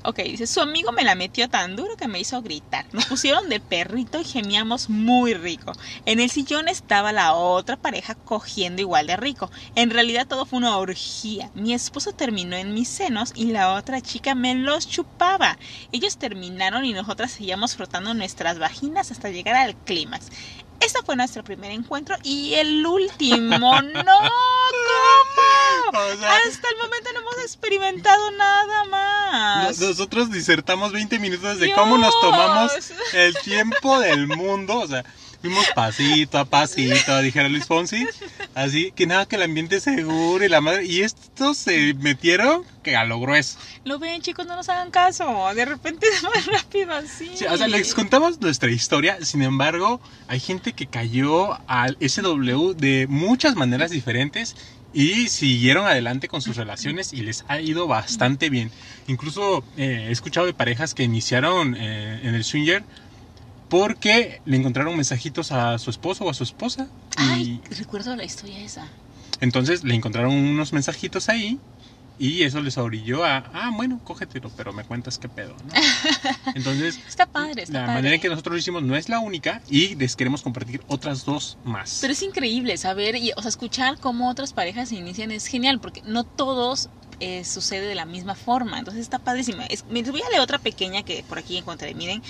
Ok, dice, su amigo me la metió tan duro que me hizo gritar. Nos pusieron de perrito y gemíamos muy rico. En el sillón estaba la otra pareja cogiendo igual de rico. En realidad todo fue una orgía. Mi esposo terminó en mis senos y la otra chica me los chupaba. Ellos terminaron y nosotras seguíamos frotando nuestras vaginas hasta llegar al clímax. Este fue nuestro primer encuentro y el último. ¡No! ¿Cómo? O sea- Hasta el momento no hemos experimentado nada más. Nos- Nosotros disertamos 20 minutos de cómo nos Dios. tomamos el tiempo del mundo. O sea, fuimos pasito a pasito, dijera Luis Fonsi. Así que nada, que el ambiente seguro y la madre. Y estos se metieron que a lo grueso. Lo ven, chicos, no nos hagan caso. De repente es más rápido así. Sí, o sea, les contamos nuestra historia. Sin embargo, hay gente que cayó al SW de muchas maneras diferentes. Y siguieron adelante con sus relaciones y les ha ido bastante bien. Incluso eh, he escuchado de parejas que iniciaron eh, en el swinger porque le encontraron mensajitos a su esposo o a su esposa. Y Ay, recuerdo la historia esa. entonces le encontraron unos mensajitos ahí y eso les orilló a, ah, bueno, cógetelo, pero me cuentas qué pedo, ¿no? Entonces, Está padre, está la padre. manera en que nosotros lo hicimos no es la única y les queremos compartir otras dos más. Pero es increíble saber y, o sea, escuchar cómo otras parejas se inician es genial porque no todos eh, sucede de la misma forma. Entonces está padrísima. Es, me voy a leer otra pequeña que por aquí encontré. Miren,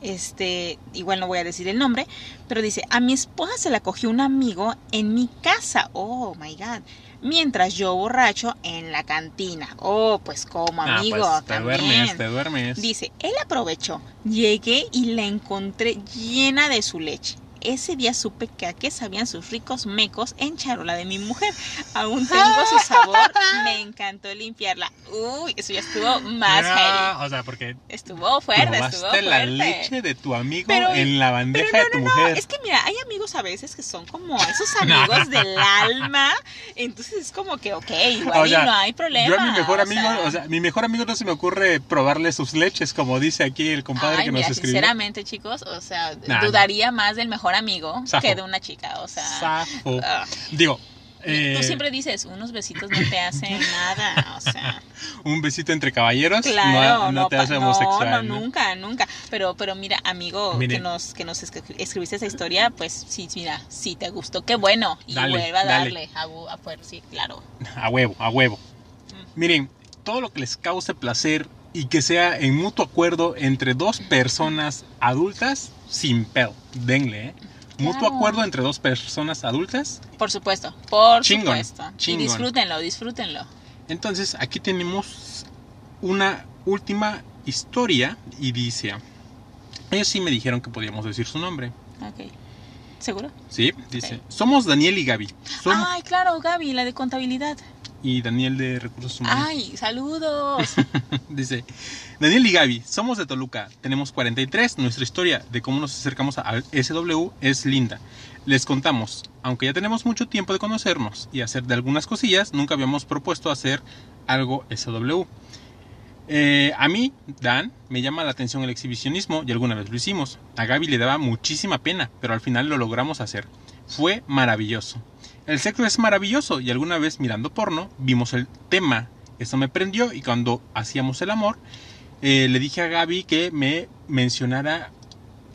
este, igual no voy a decir el nombre, pero dice, a mi esposa se la cogió un amigo en mi casa. Oh, my God. Mientras yo borracho en la cantina. Oh, pues como Ah, amigo. pues, te también. duermes, te duermes. Dice, él aprovechó. Llegué y la encontré llena de su leche. Ese día supe que a qué sabían sus ricos mecos en charola de mi mujer. Aún tengo su sabor. Me encantó limpiarla. Uy, eso ya estuvo más heavy. Ah, o sea, porque Estuvo fuerte, estuvo fuerte. la leche de tu amigo Pero- en la bandeja Pero de tu no, no, no, mujer. es que mira, hay amigos a veces que son como esos amigos del alma, entonces es como que, ok, igual O sea, y no hay problema. Yo a mi mejor o amigo, sea, o sea, mi mejor amigo no se me ocurre probarle sus leches, como dice aquí el compadre Ay, que mira, nos escribió. sinceramente, chicos, o sea, Nah, dudaría más del mejor amigo Zafo. que de una chica, o sea. Ah. Digo, eh, Tú siempre dices, unos besitos no te hacen nada, o sea, un besito entre caballeros claro, no, no te hace no, homosexual. no, ¿no? nunca, nunca. Pero, pero mira, amigo, Mire. que nos, que nos escri- escribiste esa historia, pues sí, mira, si te gustó, qué bueno. Y Dale, vuelva a dale. darle, a, bu- a fuer- sí, claro. A huevo, a huevo. Mm. Miren, todo lo que les cause placer y que sea en mutuo acuerdo entre dos personas adultas, sin pedo, denle, ¿eh? Mutuo acuerdo entre dos personas adultas. Por supuesto, por supuesto. Y disfrútenlo, disfrútenlo. Entonces, aquí tenemos una última historia y dice, ellos sí me dijeron que podíamos decir su nombre. Ok. ¿Seguro? Sí, dice, somos Daniel y Gaby. Somos, Ay, claro, Gaby, la de contabilidad. Y Daniel de Recursos Humanos. Ay, saludos. Dice, Daniel y Gaby, somos de Toluca, tenemos 43, nuestra historia de cómo nos acercamos al SW es linda. Les contamos, aunque ya tenemos mucho tiempo de conocernos y hacer de algunas cosillas, nunca habíamos propuesto hacer algo SW. Eh, a mí, Dan, me llama la atención el exhibicionismo y alguna vez lo hicimos. A Gaby le daba muchísima pena, pero al final lo logramos hacer. Fue maravilloso. El sexo es maravilloso y alguna vez mirando porno vimos el tema. Eso me prendió y cuando hacíamos el amor eh, le dije a Gaby que me mencionara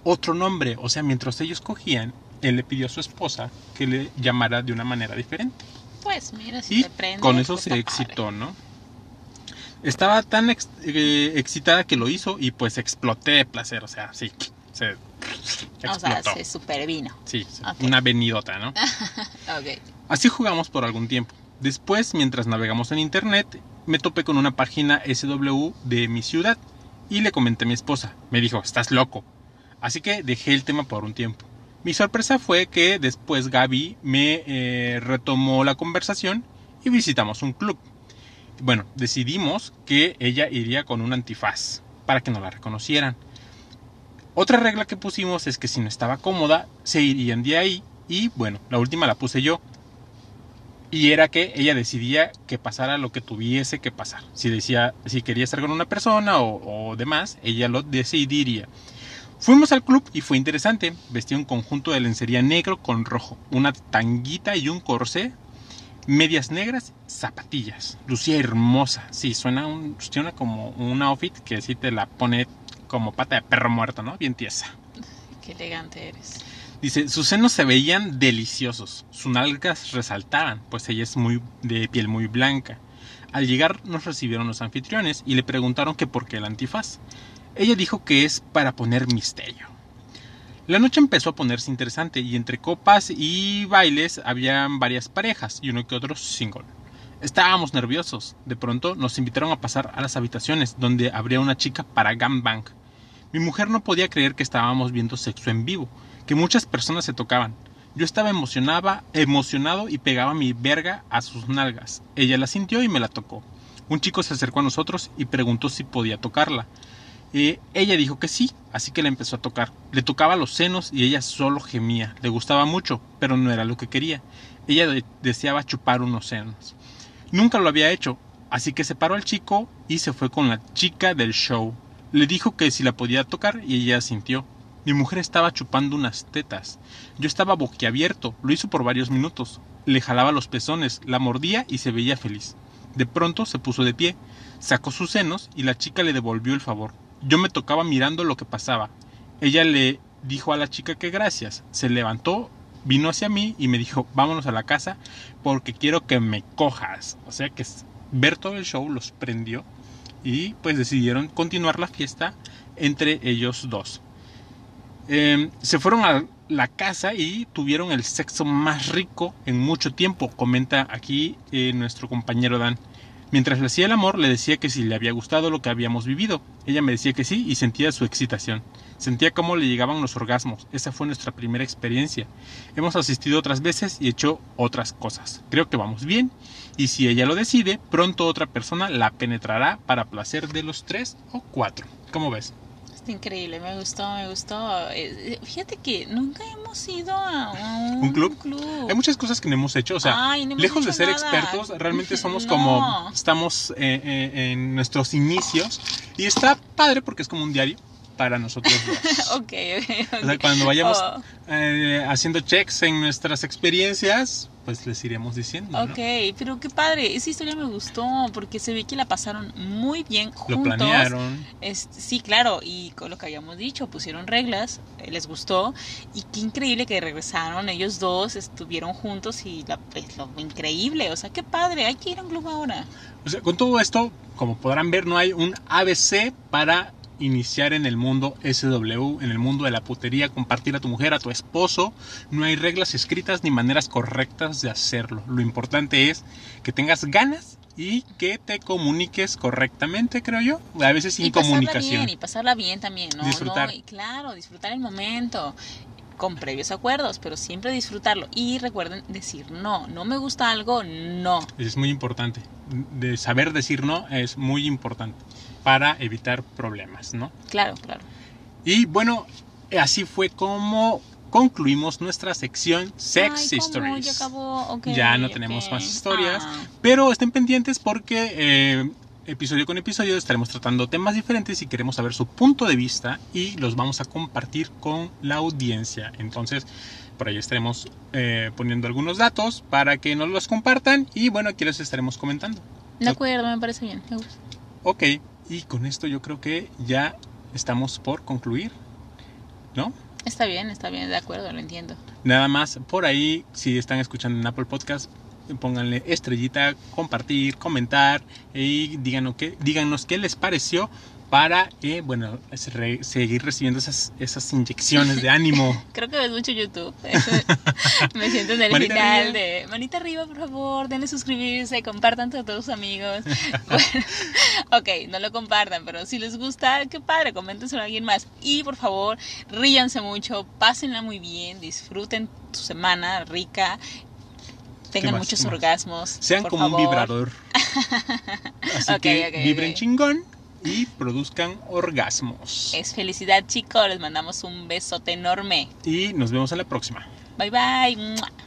otro nombre. O sea, mientras ellos cogían, él le pidió a su esposa que le llamara de una manera diferente. Pues mira, si Y te prende. con eso pues, se excitó, ¿no? Estaba tan ex- eh, excitada que lo hizo y pues exploté de placer. O sea, sí, se padre. O sea, explotó. se supervino. Sí, una venidota, ¿no? Ok. Así jugamos por algún tiempo. Después, mientras navegamos en internet, me topé con una página SW de mi ciudad y le comenté a mi esposa. Me dijo, estás loco. Así que dejé el tema por un tiempo. Mi sorpresa fue que después Gaby me eh, retomó la conversación y visitamos un club. Bueno, decidimos que ella iría con un antifaz para que no la reconocieran. Otra regla que pusimos es que si no estaba cómoda, se irían de ahí y bueno, la última la puse yo. Y era que ella decidía que pasara lo que tuviese que pasar. Si decía, si quería estar con una persona o, demás, ella lo decidiría. Fuimos al club y fue interesante. Vestía un conjunto de lencería negro con rojo, una tanguita y un corsé medias negras, zapatillas. Lucía hermosa. Sí, suena, un, suena como un outfit que sí te la pone como pata de perro muerto, ¿no? Bien tiesa. Qué elegante eres. Dice, sus senos se veían deliciosos, sus nalgas resaltaban, pues ella es muy de piel muy blanca. Al llegar nos recibieron los anfitriones y le preguntaron que por qué el antifaz. Ella dijo que es para poner misterio. La noche empezó a ponerse interesante y entre copas y bailes habían varias parejas y uno que otro single. Estábamos nerviosos. De pronto nos invitaron a pasar a las habitaciones donde habría una chica para gangbang. Mi mujer no podía creer que estábamos viendo sexo en vivo, que muchas personas se tocaban. Yo estaba emocionaba, emocionado y pegaba mi verga a sus nalgas. Ella la sintió y me la tocó. Un chico se acercó a nosotros y preguntó si podía tocarla. Ella dijo que sí, así que la empezó a tocar. Le tocaba los senos y ella solo gemía. Le gustaba mucho, pero no era lo que quería. Ella de- deseaba chupar unos senos. Nunca lo había hecho, así que separó al chico y se fue con la chica del show. Le dijo que si la podía tocar y ella sintió. Mi mujer estaba chupando unas tetas. Yo estaba boquiabierto, lo hizo por varios minutos. Le jalaba los pezones, la mordía y se veía feliz. De pronto se puso de pie, sacó sus senos y la chica le devolvió el favor. Yo me tocaba mirando lo que pasaba. Ella le dijo a la chica que gracias. Se levantó, vino hacia mí y me dijo, vámonos a la casa porque quiero que me cojas. O sea que ver todo el show los prendió y pues decidieron continuar la fiesta entre ellos dos. Eh, se fueron a la casa y tuvieron el sexo más rico en mucho tiempo, comenta aquí eh, nuestro compañero Dan. Mientras le hacía el amor, le decía que si le había gustado lo que habíamos vivido. Ella me decía que sí y sentía su excitación. Sentía cómo le llegaban los orgasmos. Esa fue nuestra primera experiencia. Hemos asistido otras veces y hecho otras cosas. Creo que vamos bien. Y si ella lo decide, pronto otra persona la penetrará para placer de los tres o cuatro. ¿Cómo ves? Está increíble, me gustó, me gustó. Eh, eh, Fíjate que nunca hemos ido a un, ¿Un club? Hay muchas cosas que no hemos hecho, o sea, Ay, no hemos lejos de ser nada. expertos, realmente somos No. como, estamos eh, eh, en nuestros inicios y está padre porque es como un diario para nosotros dos. Ok, ok, ok. O sea, cuando vayamos Oh, eh, haciendo checks en nuestras experiencias, pues les iremos diciendo. ¿no? ok, pero qué padre. Esa historia me gustó porque se ve que la pasaron muy bien juntos. Lo planearon. Es- sí, claro, y con lo que habíamos dicho, pusieron reglas, eh, les gustó, y qué increíble que regresaron ellos dos, estuvieron juntos y la, pues, lo increíble, o sea, qué padre, hay que ir a un club ahora. O sea, con todo esto, como podrán ver, no hay un ABC para iniciar en el mundo SW, en el mundo de la putería, compartir a tu mujer, a tu esposo. No hay reglas escritas ni maneras correctas de hacerlo. Lo importante es que tengas ganas y que te comuniques correctamente, creo yo. A veces sin y comunicación. bien, y pasarla bien también, ¿no? Disfrutar. No, claro, disfrutar el momento con previos acuerdos, pero siempre disfrutarlo. Y recuerden decir no, no me gusta algo, no. Es muy importante. De saber decir no es muy importante para evitar problemas, ¿no? Claro, claro. Y bueno, así fue como concluimos nuestra sección Sex Ay. Stories. Ya acabó, ok, Ya no tenemos más historias. Ah. Pero estén pendientes porque eh, episodio con episodio estaremos tratando temas diferentes y queremos saber su punto de vista y los vamos a compartir con la audiencia. Entonces, por ahí estaremos eh, poniendo algunos datos para que nos los compartan y bueno, aquí les estaremos comentando. De acuerdo, me parece bien. me gusta. Ok, y con esto yo creo que ya estamos por concluir, ¿no? Está bien, está bien, de acuerdo, lo entiendo. Nada más por ahí, si están escuchando en Apple Podcast, pónganle estrellita, compartir, comentar y díganos qué, díganos qué les pareció para eh, bueno, re- seguir recibiendo esas, esas inyecciones de ánimo. Creo que ves mucho YouTube. Me siento en el Manita final arriba. de manita arriba, por favor, denle suscribirse, compartan a todos sus amigos. Bueno, ok, no lo compartan, pero si les gusta, qué padre, coméntenselo a alguien más. Y por favor, ríanse mucho, pásenla muy bien, disfruten su semana rica, tengan más? muchos orgasmos. Sean por como un vibrador. Así que vibren chingón y produzcan orgasmos. Es felicidad, chicos. Les mandamos un besote enorme. Y nos vemos en la próxima. Bye bye.